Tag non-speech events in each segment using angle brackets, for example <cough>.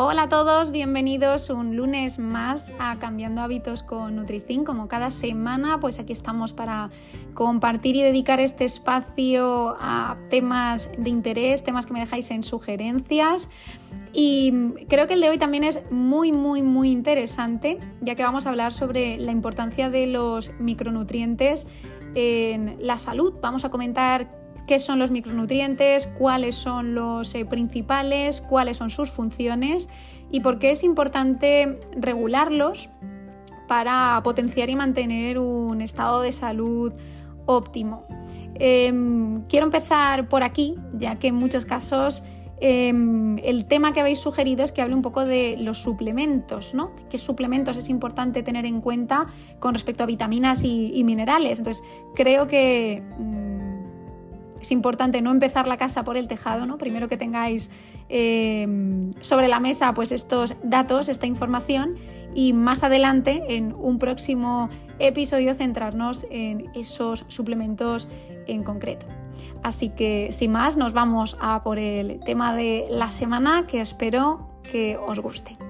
Hola a todos, bienvenidos un lunes más a Cambiando Hábitos con Nutricin. Como cada semana, pues aquí estamos para compartir y dedicar este espacio a temas de interés, temas que me dejáis en sugerencias. Y creo que el de hoy también es muy, muy, muy interesante, ya que vamos a hablar sobre la importancia de los micronutrientes en la salud. Vamos a comentar qué son los micronutrientes, cuáles son los eh, principales, cuáles son sus funciones y por qué es importante regularlos para potenciar y mantener un estado de salud óptimo. Em, quiero empezar por aquí, ya que en muchos casos em, el tema que habéis sugerido es que hable un poco de los suplementos, ¿no? ¿Qué suplementos es importante tener en cuenta con respecto a vitaminas y, minerales? Entonces, creo que mm, es importante no empezar la casa por el tejado, ¿no? Primero que tengáis eh, sobre la mesa pues estos datos, esta información y más adelante en un próximo episodio centrarnos en esos suplementos en concreto. Así que sin más nos vamos a por el tema de la semana que espero que os guste.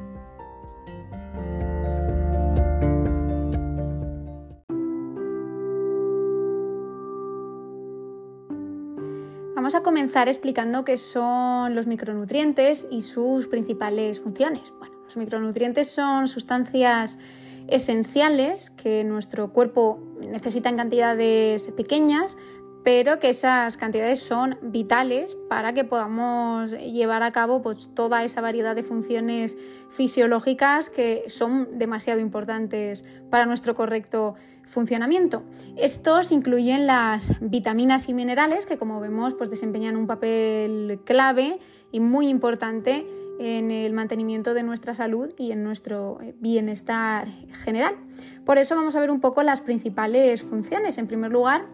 Vamos a comenzar explicando qué son los micronutrientes y sus principales funciones. Bueno, los micronutrientes son sustancias esenciales que nuestro cuerpo necesita en cantidades pequeñas, pero que esas cantidades son vitales para que podamos llevar a cabo pues, toda esa variedad de funciones fisiológicas que son demasiado importantes para nuestro correcto funcionamiento. Estos incluyen las vitaminas y minerales que como vemos pues desempeñan un papel clave y muy importante en el mantenimiento de nuestra salud y en nuestro eh, bienestar general. Por eso vamos a ver un poco las principales funciones. En primer lugar,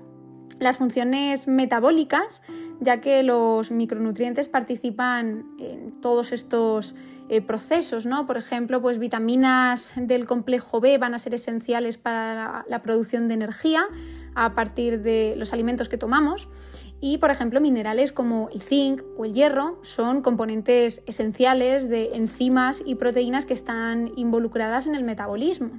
las funciones metabólicas, ya que los micronutrientes participan en todos estos eh, procesos, ¿no? Por ejemplo, pues vitaminas del complejo B van a ser esenciales para la, producción de energía a partir de los alimentos que tomamos. Y, por ejemplo, minerales como el zinc o el hierro son componentes esenciales de enzimas y proteínas que están involucradas en el metabolismo.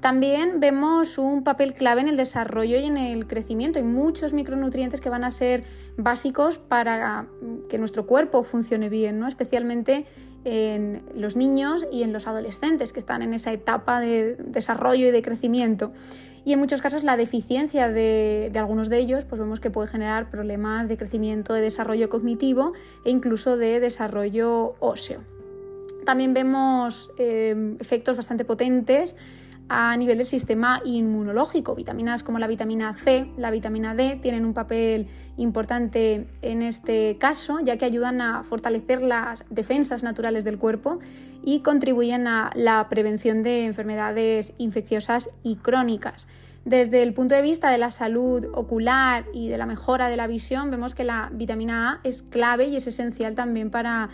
También vemos un papel clave en el desarrollo y en el crecimiento. Hay muchos micronutrientes que van a ser básicos para que nuestro cuerpo funcione bien, ¿no? especialmente en los niños y en los adolescentes que están en esa etapa de desarrollo y de crecimiento. Y en muchos casos la deficiencia de, algunos de ellos, pues vemos que puede generar problemas de crecimiento, de desarrollo cognitivo e incluso de desarrollo óseo. También vemos eh, efectos bastante potentes a nivel del sistema inmunológico. Vitaminas como la vitamina C, la vitamina D tienen un papel importante en este caso, ya que ayudan a fortalecer las defensas naturales del cuerpo y contribuyen a la prevención de enfermedades infecciosas y crónicas. Desde el punto de vista de la salud ocular y de la mejora de la visión, vemos que la vitamina A es clave y es esencial también para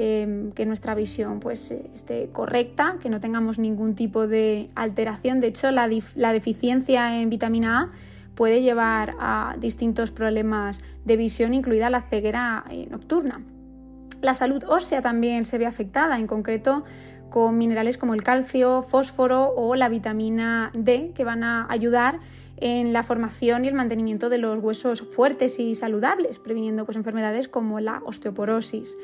Em, que nuestra visión pues, eh, esté correcta, que no tengamos ningún tipo de alteración. De hecho, la, deficiencia en vitamina A puede llevar a distintos problemas de visión, incluida la ceguera eh, nocturna. La salud ósea también se ve afectada, en concreto con minerales como el calcio, fósforo o la vitamina D, que van a ayudar en la formación y el mantenimiento de los huesos fuertes y saludables, previniendo pues, enfermedades como la osteoporosis.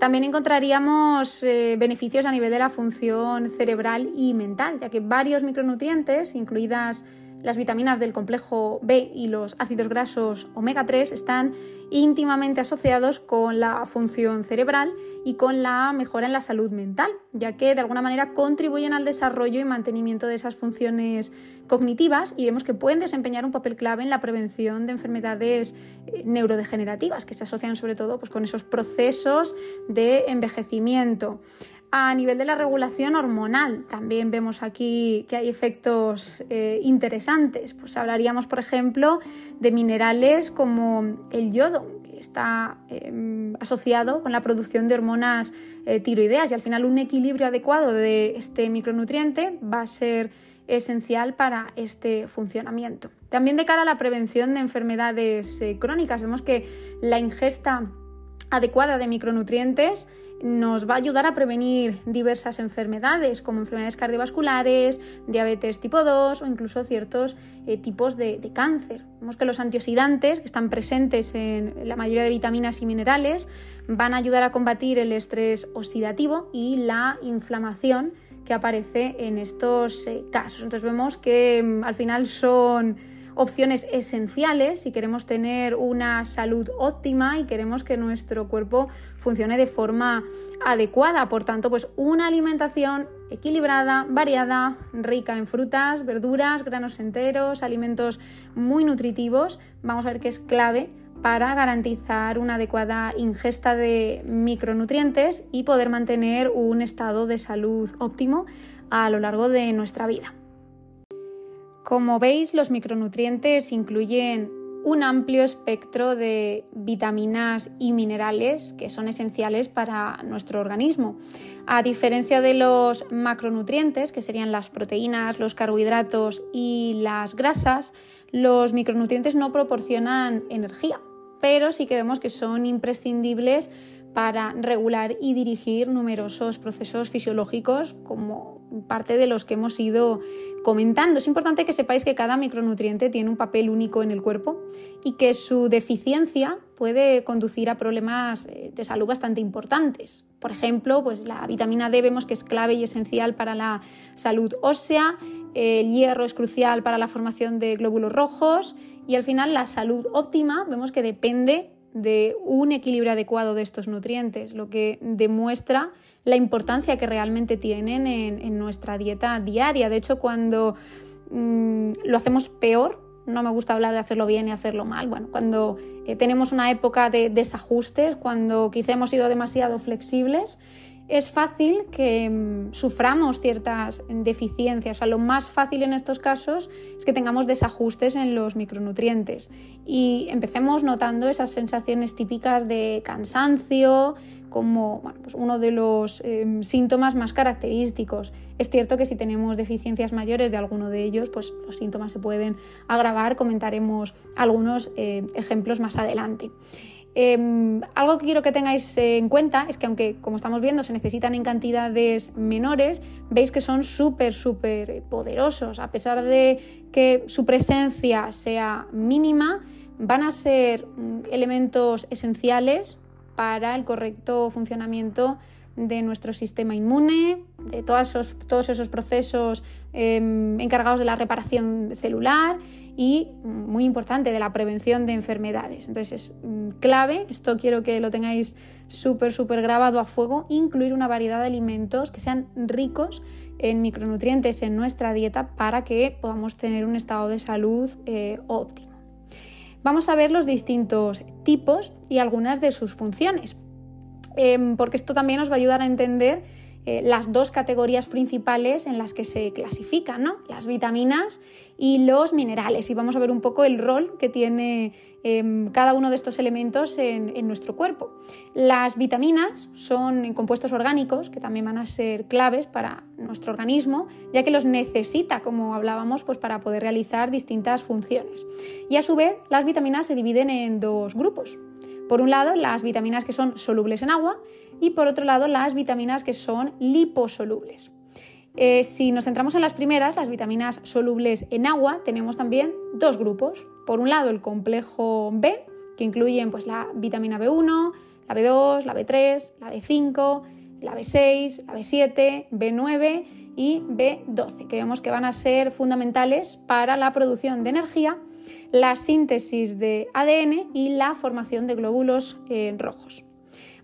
También encontraríamos eh, beneficios a nivel de la función cerebral y mental, ya que varios micronutrientes, incluidas las vitaminas del complejo B y los ácidos grasos omega 3 están íntimamente asociados con la función cerebral y con la mejora en la salud mental, ya que de alguna manera contribuyen al desarrollo y mantenimiento de esas funciones cognitivas y vemos que pueden desempeñar un papel clave en la prevención de enfermedades eh, neurodegenerativas que se asocian sobre todo pues, con esos procesos de envejecimiento. A nivel de la regulación hormonal, también vemos aquí que hay efectos eh, interesantes. Pues hablaríamos, por ejemplo, de minerales como el yodo, que está em, asociado con la producción de hormonas eh, tiroideas y al final un equilibrio adecuado de este micronutriente va a ser esencial para este funcionamiento. También de cara a la prevención de enfermedades eh, crónicas, vemos que la ingesta adecuada de micronutrientes nos va a ayudar a prevenir diversas enfermedades como enfermedades cardiovasculares, diabetes tipo 2 o incluso ciertos eh, tipos de, cáncer. Vemos que los antioxidantes que están presentes en la mayoría de vitaminas y minerales van a ayudar a combatir el estrés oxidativo y la inflamación que aparece en estos eh, casos. Entonces vemos que mm, al final son opciones esenciales si queremos tener una salud óptima y queremos que nuestro cuerpo funcione de forma adecuada. Por tanto, pues una alimentación equilibrada, variada, rica en frutas, verduras, granos enteros, alimentos muy nutritivos, vamos a ver que es clave para garantizar una adecuada ingesta de micronutrientes y poder mantener un estado de salud óptimo a lo largo de nuestra vida. Como veis, los micronutrientes incluyen un amplio espectro de vitaminas y minerales que son esenciales para nuestro organismo. A diferencia de los macronutrientes, que serían las proteínas, los carbohidratos y las grasas, los micronutrientes no proporcionan energía, pero sí que vemos que son imprescindibles para regular y dirigir numerosos procesos fisiológicos como parte de los que hemos ido comentando. Es importante que sepáis que cada micronutriente tiene un papel único en el cuerpo y que su deficiencia puede conducir a problemas eh, de salud bastante importantes. Por ejemplo, pues la vitamina D vemos que es clave y esencial para la salud ósea, el hierro es crucial para la formación de glóbulos rojos y al final la salud óptima vemos que depende de un equilibrio adecuado de estos nutrientes, lo que demuestra la importancia que realmente tienen en, nuestra dieta diaria. De hecho, cuando mm, lo hacemos peor, no me gusta hablar de hacerlo bien y hacerlo mal. Bueno, cuando eh, tenemos una época de desajustes, cuando quizá hemos sido demasiado flexibles, es fácil que mm, suframos ciertas deficiencias. Lo más fácil en estos casos es que tengamos desajustes en los micronutrientes y empecemos notando esas sensaciones típicas de cansancio como pues uno de los em, síntomas más característicos. Es cierto que si tenemos deficiencias mayores de alguno de ellos, pues los síntomas se pueden agravar. Comentaremos algunos eh, ejemplos más adelante. Em, algo que quiero que tengáis en cuenta es que aunque, como estamos viendo, se necesitan en cantidades menores, veis que son súper, súper poderosos. A pesar de que su presencia sea mínima, van a ser mm, elementos esenciales para el correcto funcionamiento de nuestro sistema inmune, de todos esos, procesos em, encargados de la reparación celular y, muy importante, de la prevención de enfermedades. Entonces es mm, clave, esto quiero que lo tengáis súper, súper grabado a fuego, incluir una variedad de alimentos que sean ricos en micronutrientes en nuestra dieta para que podamos tener un estado de salud eh, óptimo. Vamos a ver los distintos tipos y algunas de sus funciones, em, porque esto también nos va a ayudar a entender eh, las dos categorías principales en las que se clasifican, ¿no? las vitaminas y los minerales. Y vamos a ver un poco el rol que tiene em, cada uno de estos elementos en, nuestro cuerpo. Las vitaminas son compuestos orgánicos que también van a ser claves para nuestro organismo, ya que los necesita, como hablábamos, pues para poder realizar distintas funciones. Y a su vez, las vitaminas se dividen en dos grupos. Por un lado, las vitaminas que son solubles en agua y por otro lado, las vitaminas que son liposolubles. Eh, si nos centramos en las primeras, las vitaminas solubles en agua, tenemos también dos grupos. Por un lado, el complejo B, que incluyen pues, la vitamina B1, la B2, la B3, la B5, la B6, la B7, B9 y B12, que vemos que van a ser fundamentales para la producción de energía la síntesis de ADN y la formación de glóbulos eh, rojos.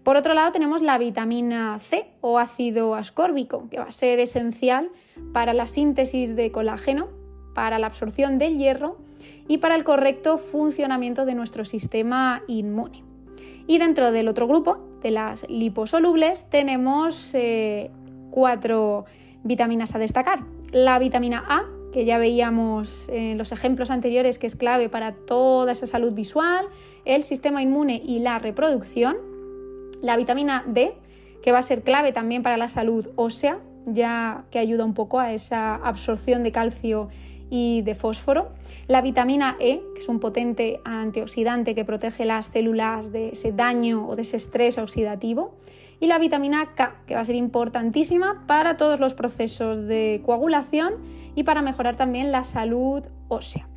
Por otro lado, tenemos la vitamina C o ácido ascórbico, que va a ser esencial para la síntesis de colágeno, para la absorción del hierro y para el correcto funcionamiento de nuestro sistema inmune. Y dentro del otro grupo, de las liposolubles, tenemos eh, cuatro vitaminas a destacar. La vitamina A, que ya veíamos en los ejemplos anteriores que es clave para toda esa salud visual, el sistema inmune y la reproducción. La vitamina D, que va a ser clave también para la salud ósea, ya que ayuda un poco a esa absorción de calcio y de fósforo, la vitamina E, que es un potente antioxidante que protege las células de ese daño o de ese estrés oxidativo, y la vitamina K, que va a ser importantísima para todos los procesos de coagulación y para mejorar también la salud ósea.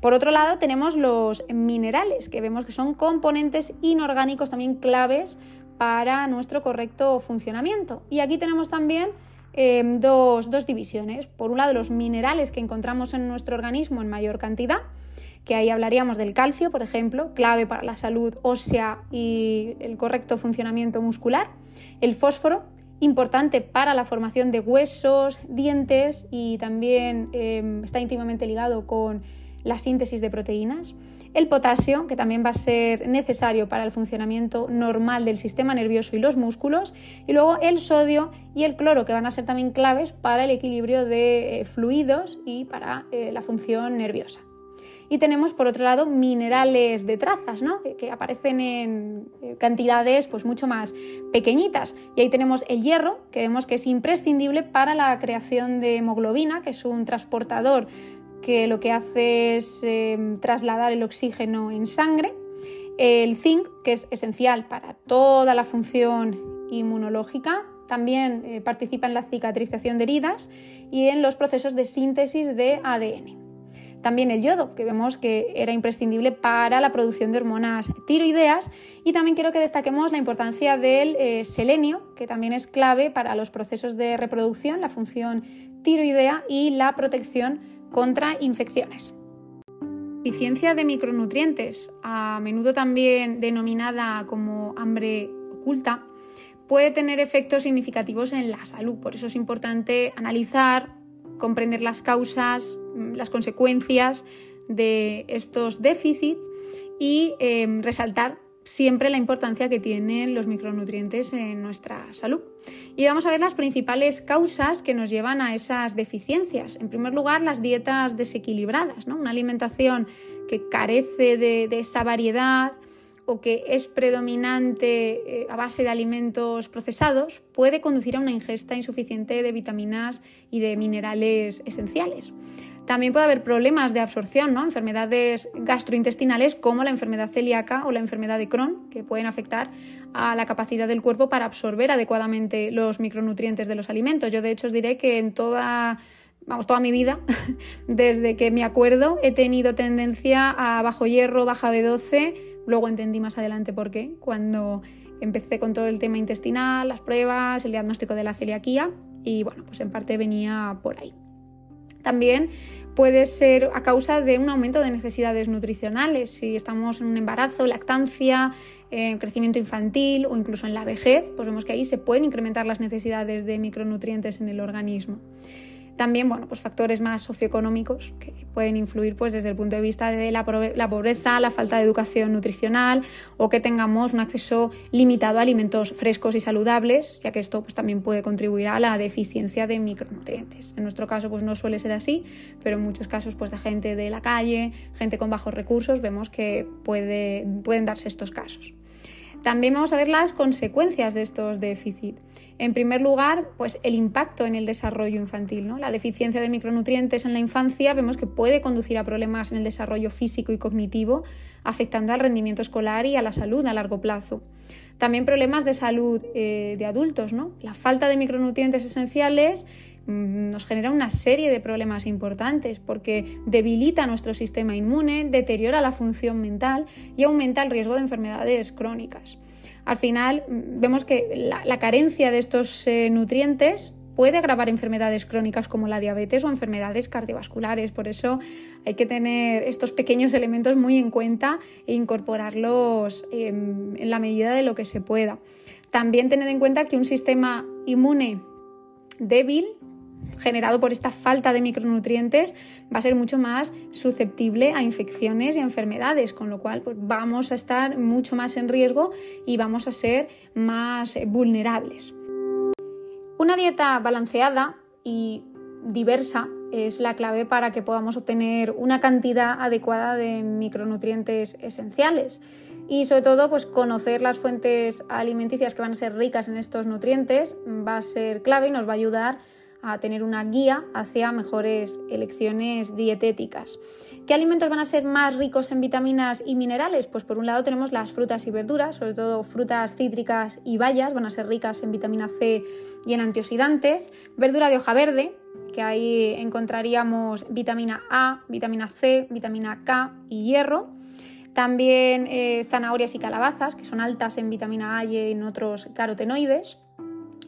Por otro lado, tenemos los minerales, que vemos que son componentes inorgánicos también claves para nuestro correcto funcionamiento. Y aquí tenemos también em, dos, dos divisiones. Por un lado, los minerales que encontramos en nuestro organismo en mayor cantidad, que ahí hablaríamos del calcio, por ejemplo, clave para la salud ósea y el correcto funcionamiento muscular. El fósforo, importante para la formación de huesos, dientes y también em, está íntimamente ligado con la síntesis de proteínas, el potasio, que también va a ser necesario para el funcionamiento normal del sistema nervioso y los músculos, y luego el sodio y el cloro, que van a ser también claves para el equilibrio de eh, fluidos y para eh, la función nerviosa. Y tenemos por otro lado minerales de trazas, ¿no? que, aparecen en eh, cantidades pues, mucho más pequeñitas. Y ahí tenemos el hierro, que vemos que es imprescindible para la creación de hemoglobina, que es un transportador que lo que hace es em, trasladar el oxígeno en sangre. El zinc, que es esencial para toda la función inmunológica, también eh, participa en la cicatrización de heridas y en los procesos de síntesis de ADN. También el yodo, que vemos que era imprescindible para la producción de hormonas tiroideas. Y también quiero que destaquemos la importancia del eh, selenio, que también es clave para los procesos de reproducción, la función tiroidea y la protección contra infecciones. Deficiencia de micronutrientes, a menudo también denominada como hambre oculta, puede tener efectos significativos en la salud. Por eso es importante analizar, comprender las causas, las consecuencias de estos déficits y em, resaltar siempre la importancia que tienen los micronutrientes en nuestra salud. Y vamos a ver las principales causas que nos llevan a esas deficiencias. En primer lugar, las dietas desequilibradas, ¿no? una alimentación que carece de, esa variedad o que es predominante eh, a base de alimentos procesados puede conducir a una ingesta insuficiente de vitaminas y de minerales esenciales. También puede haber problemas de absorción, ¿no? enfermedades gastrointestinales como la enfermedad celíaca o la enfermedad de Crohn, que pueden afectar a la capacidad del cuerpo para absorber adecuadamente los micronutrientes de los alimentos. Yo de hecho os diré que en toda vamos, toda mi vida, <laughs> desde que me acuerdo, he tenido tendencia a bajo hierro, baja B12, luego entendí más adelante por qué, cuando empecé con todo el tema intestinal, las pruebas, el diagnóstico de la celiaquía y bueno, pues en parte venía por ahí. También puede ser a causa de un aumento de necesidades nutricionales, si estamos en un embarazo, lactancia, en crecimiento infantil o incluso en la vejez, pues vemos que ahí se pueden incrementar las necesidades de micronutrientes en el organismo. También, bueno, pues factores más socioeconómicos que pueden influir pues, desde el punto de vista de la, pobreza, la falta de educación nutricional o que tengamos un acceso limitado a alimentos frescos y saludables, ya que esto pues, también puede contribuir a la deficiencia de micronutrientes. En nuestro caso pues, no suele ser así, pero en muchos casos pues, de gente de la calle, gente con bajos recursos, vemos que puede, pueden darse estos casos. También vamos a ver las consecuencias de estos déficits. En primer lugar, pues el impacto en el desarrollo infantil. ¿no? La deficiencia de micronutrientes en la infancia vemos que puede conducir a problemas en el desarrollo físico y cognitivo, afectando al rendimiento escolar y a la salud a largo plazo. También problemas de salud eh, de adultos. ¿no? La falta de micronutrientes esenciales nos genera una serie de problemas importantes porque debilita nuestro sistema inmune, deteriora la función mental y aumenta el riesgo de enfermedades crónicas al final mm, vemos que la, carencia de estos eh, nutrientes puede agravar enfermedades crónicas como la diabetes o enfermedades cardiovasculares. Por eso hay que tener estos pequeños elementos muy en cuenta e incorporarlos em, en la medida de lo que se pueda. También tened en cuenta que un sistema inmune débil generado por esta falta de micronutrientes va a ser mucho más susceptible a infecciones y a enfermedades, con lo cual pues, vamos a estar mucho más en riesgo y vamos a ser más vulnerables. Una dieta balanceada y diversa es la clave para que podamos obtener una cantidad adecuada de micronutrientes esenciales y sobre todo pues conocer las fuentes alimenticias que van a ser ricas en estos nutrientes va a ser clave y nos va a ayudar a tener una guía hacia mejores elecciones dietéticas. ¿Qué alimentos van a ser más ricos en vitaminas y minerales? Pues por un lado tenemos las frutas y verduras, sobre todo frutas cítricas y bayas, van a ser ricas en vitamina C y en antioxidantes. Verdura de hoja verde, que ahí encontraríamos vitamina A, vitamina C, vitamina K y hierro. También eh, zanahorias y calabazas, que son altas en vitamina A y en otros carotenoides.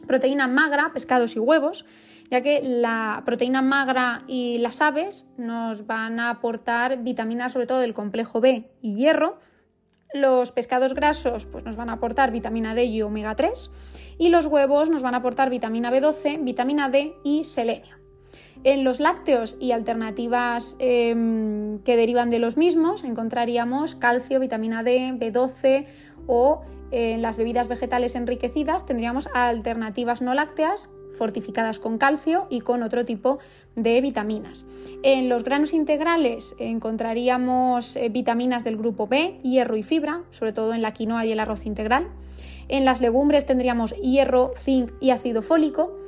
Proteína magra, pescados y huevos, ya que la proteína magra y las aves nos van a aportar vitaminas sobre todo del complejo B y hierro. Los pescados grasos pues, nos van a aportar vitamina D y omega 3 y los huevos nos van a aportar vitamina B12, vitamina D y selenio. En los lácteos y alternativas em, que derivan de los mismos encontraríamos calcio, vitamina D, B12 o en las bebidas vegetales enriquecidas tendríamos alternativas no lácteas fortificadas con calcio y con otro tipo de vitaminas. En los granos integrales encontraríamos eh, vitaminas del grupo B, hierro y fibra, sobre todo en la quinoa y el arroz integral. En las legumbres tendríamos hierro, zinc y ácido fólico.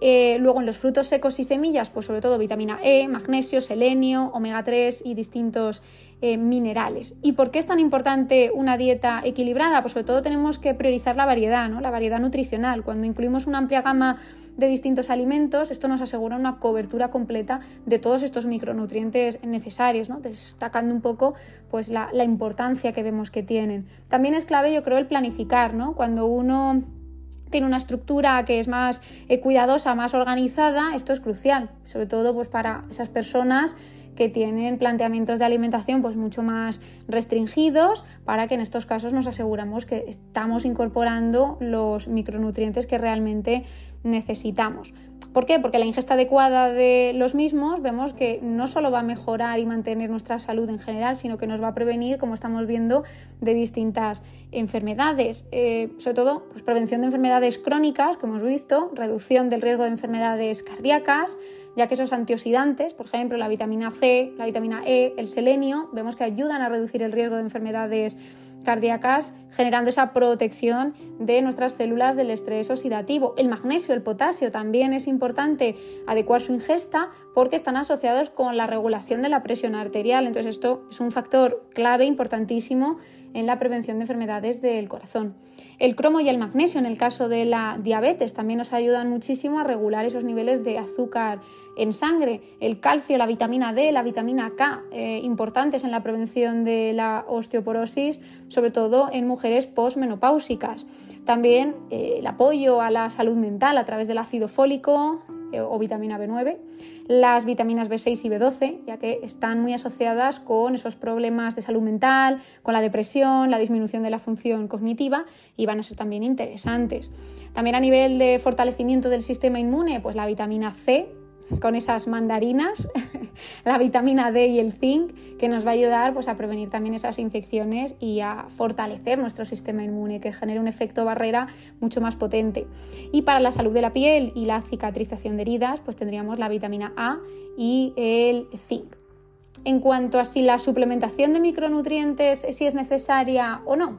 Eh, luego en los frutos secos y semillas, pues sobre todo vitamina E, magnesio, selenio, omega 3 y distintos eh, minerales. ¿Y por qué es tan importante una dieta equilibrada? Pues sobre todo tenemos que priorizar la variedad, ¿no? la variedad nutricional. Cuando incluimos una amplia gama de distintos alimentos, esto nos asegura una cobertura completa de todos estos micronutrientes necesarios, ¿no? destacando un poco pues, la, la importancia que vemos que tienen. También es clave, yo creo, el planificar, ¿no? cuando uno tiene una estructura que es más eh, cuidadosa, más organizada, esto es crucial, sobre todo pues, para esas personas que tienen planteamientos de alimentación pues mucho más restringidos para que en estos casos nos aseguramos que estamos incorporando los micronutrientes que realmente necesitamos. ¿Por qué? Porque la ingesta adecuada de los mismos vemos que no solo va a mejorar y mantener nuestra salud en general, sino que nos va a prevenir, como estamos viendo, de distintas enfermedades. Eh, sobre todo, pues, prevención de enfermedades crónicas, como hemos visto, reducción del riesgo de enfermedades cardíacas, ya que esos antioxidantes, por ejemplo, la vitamina C, la vitamina E, el selenio, vemos que ayudan a reducir el riesgo de enfermedades generando esa protección de nuestras células del estrés oxidativo. El magnesio, el potasio, también es importante adecuar su ingesta porque están asociados con la regulación de la presión arterial. Entonces esto es un factor clave, importantísimo en la prevención de enfermedades del corazón. El cromo y el magnesio en el caso de la diabetes también nos ayudan muchísimo a regular esos niveles de azúcar en sangre. El calcio, la vitamina D, la vitamina K, eh, importantes en la prevención de la osteoporosis, sobre todo en mujeres postmenopáusicas. También eh, el apoyo a la salud mental a través del ácido fólico, eh, o vitamina B9, las vitaminas B6 y B12, ya que están muy asociadas con esos problemas de salud mental, con la depresión, la disminución de la función cognitiva y van a ser también interesantes. También a nivel de fortalecimiento del sistema inmune, pues la vitamina C, con esas mandarinas, <laughs> la vitamina D y el zinc, que nos va a ayudar pues, a prevenir también esas infecciones y a fortalecer nuestro sistema inmune, que genere un efecto barrera mucho más potente. Y para la salud de la piel y la cicatrización de heridas, pues tendríamos la vitamina A y el zinc. En cuanto a si la suplementación de micronutrientes si es necesaria o no,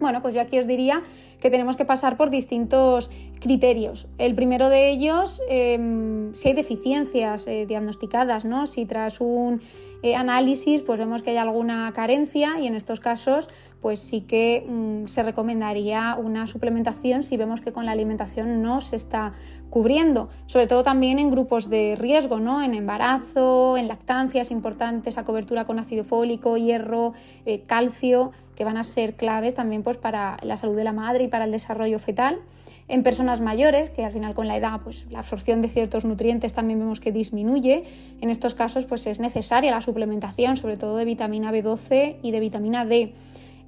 bueno, pues yo aquí os diría que tenemos que pasar por distintos criterios. El primero de ellos, em, si hay deficiencias eh, diagnosticadas, ¿no? Si tras un eh, análisis pues vemos que hay alguna carencia y en estos casos pues sí que mm, se recomendaría una suplementación si vemos que con la alimentación no se está cubriendo, sobre todo también en grupos de riesgo, ¿no? en embarazo, en lactancia es importante esa cobertura con ácido fólico, hierro, eh, calcio, que van a ser claves también pues, para la salud de la madre y para el desarrollo fetal. En personas mayores, que al final con la edad pues, la absorción de ciertos nutrientes también vemos que disminuye, en estos casos pues, es necesaria la suplementación, sobre todo de vitamina B12 y de vitamina D.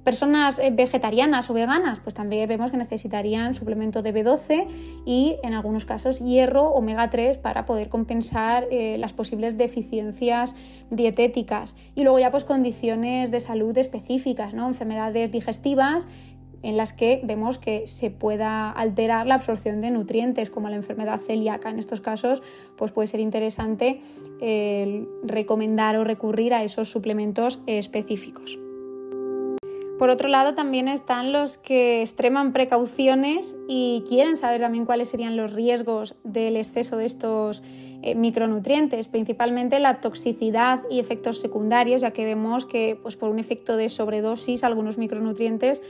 Personas eh, vegetarianas o veganas, pues también vemos que necesitarían suplemento de B12 y en algunos casos hierro, omega 3 para poder compensar eh, las posibles deficiencias dietéticas. Y luego ya pues condiciones de salud específicas, ¿no? enfermedades digestivas en las que vemos que se pueda alterar la absorción de nutrientes, como la enfermedad celíaca. En estos casos, pues puede ser interesante eh, recomendar o recurrir a esos suplementos específicos. Por otro lado, también están los que extreman precauciones y quieren saber también cuáles serían los riesgos del exceso de estos eh, micronutrientes, principalmente la toxicidad y efectos secundarios, ya que vemos que pues, por un efecto de sobredosis algunos micronutrientes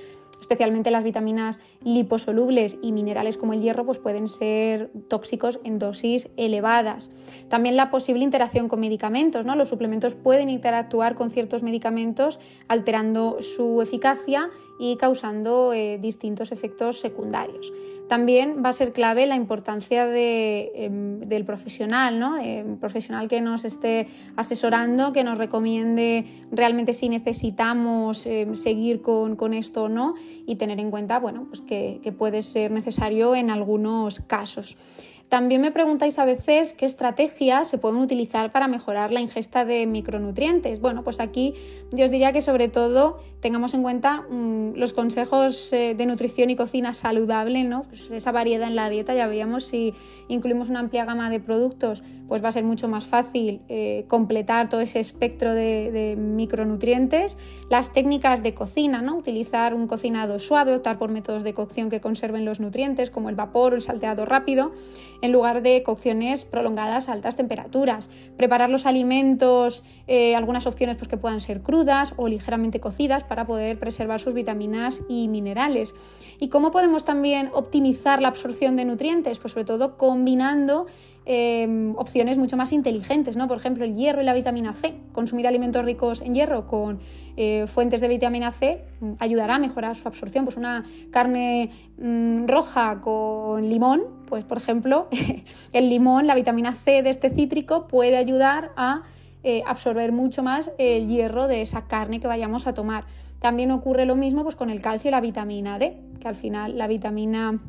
especialmente las vitaminas liposolubles y minerales como el hierro, pues pueden ser tóxicos en dosis elevadas. También la posible interacción con medicamentos, ¿no? Los suplementos pueden interactuar con ciertos medicamentos alterando su eficacia y causando eh, distintos efectos secundarios. También va a ser clave la importancia em, del profesional, ¿no? profesional que nos esté asesorando, que nos recomiende realmente si necesitamos em, seguir con, esto o no y tener en cuenta bueno, pues que puede ser necesario en algunos casos. También me preguntáis a veces qué estrategias se pueden utilizar para mejorar la ingesta de micronutrientes. Bueno, pues aquí yo os diría que sobre todo tengamos en cuenta mm, los consejos eh, de nutrición y cocina saludable, ¿no? Pues esa variedad en la dieta, ya veíamos si incluimos una amplia gama de productos, pues va a ser mucho más fácil eh, completar todo ese espectro de, micronutrientes. Las técnicas de cocina, ¿no? Utilizar un cocinado suave, optar por métodos de cocción que conserven los nutrientes, como el vapor o el salteado rápido en lugar de cocciones prolongadas a altas temperaturas. Preparar los alimentos, eh, algunas opciones pues, que puedan ser crudas o ligeramente cocidas para poder preservar sus vitaminas y minerales. ¿Y cómo podemos también optimizar la absorción de nutrientes? Pues sobre todo combinando Em, opciones mucho más inteligentes, ¿no? Por ejemplo, el hierro y la vitamina C. Consumir alimentos ricos en hierro con eh, fuentes de vitamina C mm, ayudará a mejorar su absorción. Pues una carne mm, roja con limón, pues por ejemplo, <laughs> el limón, la vitamina C de este cítrico puede ayudar a eh, absorber mucho más el hierro de esa carne que vayamos a tomar. También ocurre lo mismo pues, con el calcio y la vitamina D, que al final la vitamina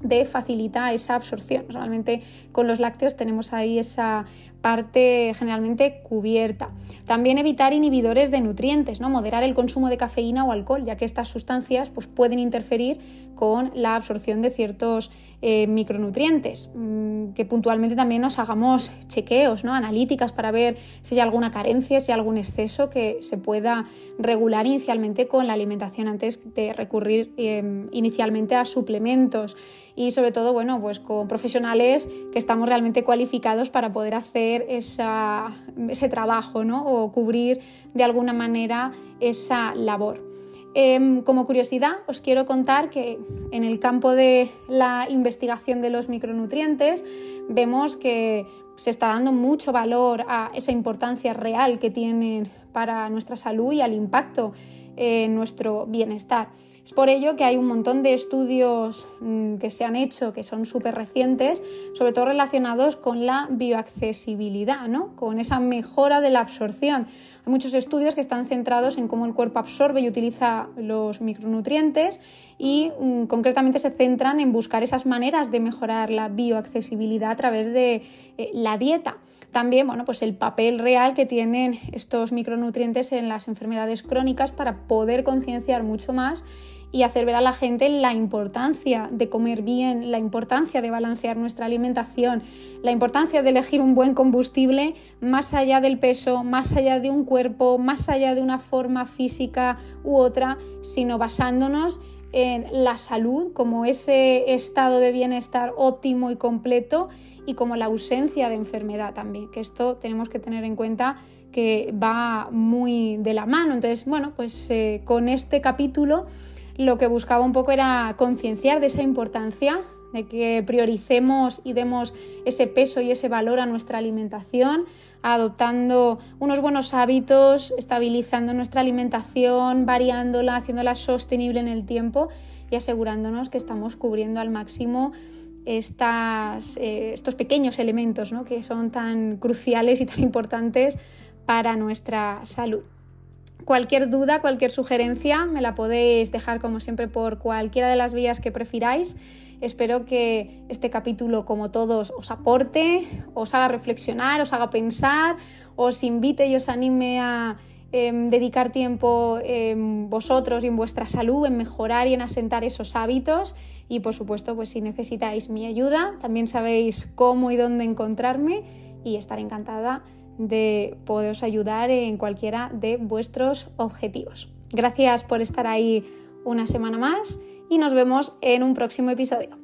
de facilita esa absorción. Realmente con los lácteos tenemos ahí esa parte generalmente cubierta. También evitar inhibidores de nutrientes, ¿no? moderar el consumo de cafeína o alcohol, ya que estas sustancias pues, pueden interferir con la absorción de ciertos eh, micronutrientes. Mm, que puntualmente también nos hagamos chequeos, ¿no? analíticas para ver si hay alguna carencia, si hay algún exceso que se pueda regular inicialmente con la alimentación antes de recurrir em, inicialmente a suplementos y sobre todo, bueno, pues con profesionales que estamos realmente cualificados para poder hacer ese trabajo, ¿no? O cubrir de alguna manera esa labor. Em, como curiosidad, os quiero contar que en el campo de la investigación de los micronutrientes vemos que se está dando mucho valor a esa importancia real que tienen para nuestra salud y al impacto en nuestro bienestar. Es por ello que hay un montón de estudios mm, que se han hecho, que son súper recientes, sobre todo relacionados con la bioaccesibilidad, ¿no? con esa mejora de la absorción. Hay muchos estudios que están centrados en cómo el cuerpo absorbe y utiliza los micronutrientes y mm, concretamente se centran en buscar esas maneras de mejorar la bioaccesibilidad a través de eh, la dieta. También, bueno, pues el papel real que tienen estos micronutrientes en las enfermedades crónicas para poder concienciar mucho más y hacer ver a la gente la importancia de comer bien, la importancia de balancear nuestra alimentación, la importancia de elegir un buen combustible más allá del peso, más allá de un cuerpo, más allá de una forma física u otra, sino basándonos en la salud como ese estado de bienestar óptimo y completo y como la ausencia de enfermedad también, que esto tenemos que tener en cuenta que va muy de la mano. Entonces, bueno, pues eh, con este capítulo lo que buscaba un poco era concienciar de esa importancia, de que prioricemos y demos ese peso y ese valor a nuestra alimentación, adoptando unos buenos hábitos, estabilizando nuestra alimentación, variándola, haciéndola sostenible en el tiempo y asegurándonos que estamos cubriendo al máximo eh, estos pequeños elementos que son tan cruciales y tan importantes para nuestra salud. Cualquier duda, cualquier sugerencia me la podéis dejar como siempre por cualquiera de las vías que prefiráis. Espero que este capítulo, como todos, os aporte, os haga reflexionar, os haga pensar, os invite y os anime a em, dedicar tiempo en vosotros y en vuestra salud, en mejorar y en asentar esos hábitos. Y por supuesto, pues si necesitáis mi ayuda, también sabéis cómo y dónde encontrarme y estaré encantada de poderos ayudar en cualquiera de vuestros objetivos. Gracias por estar ahí una semana más y nos vemos en un próximo episodio.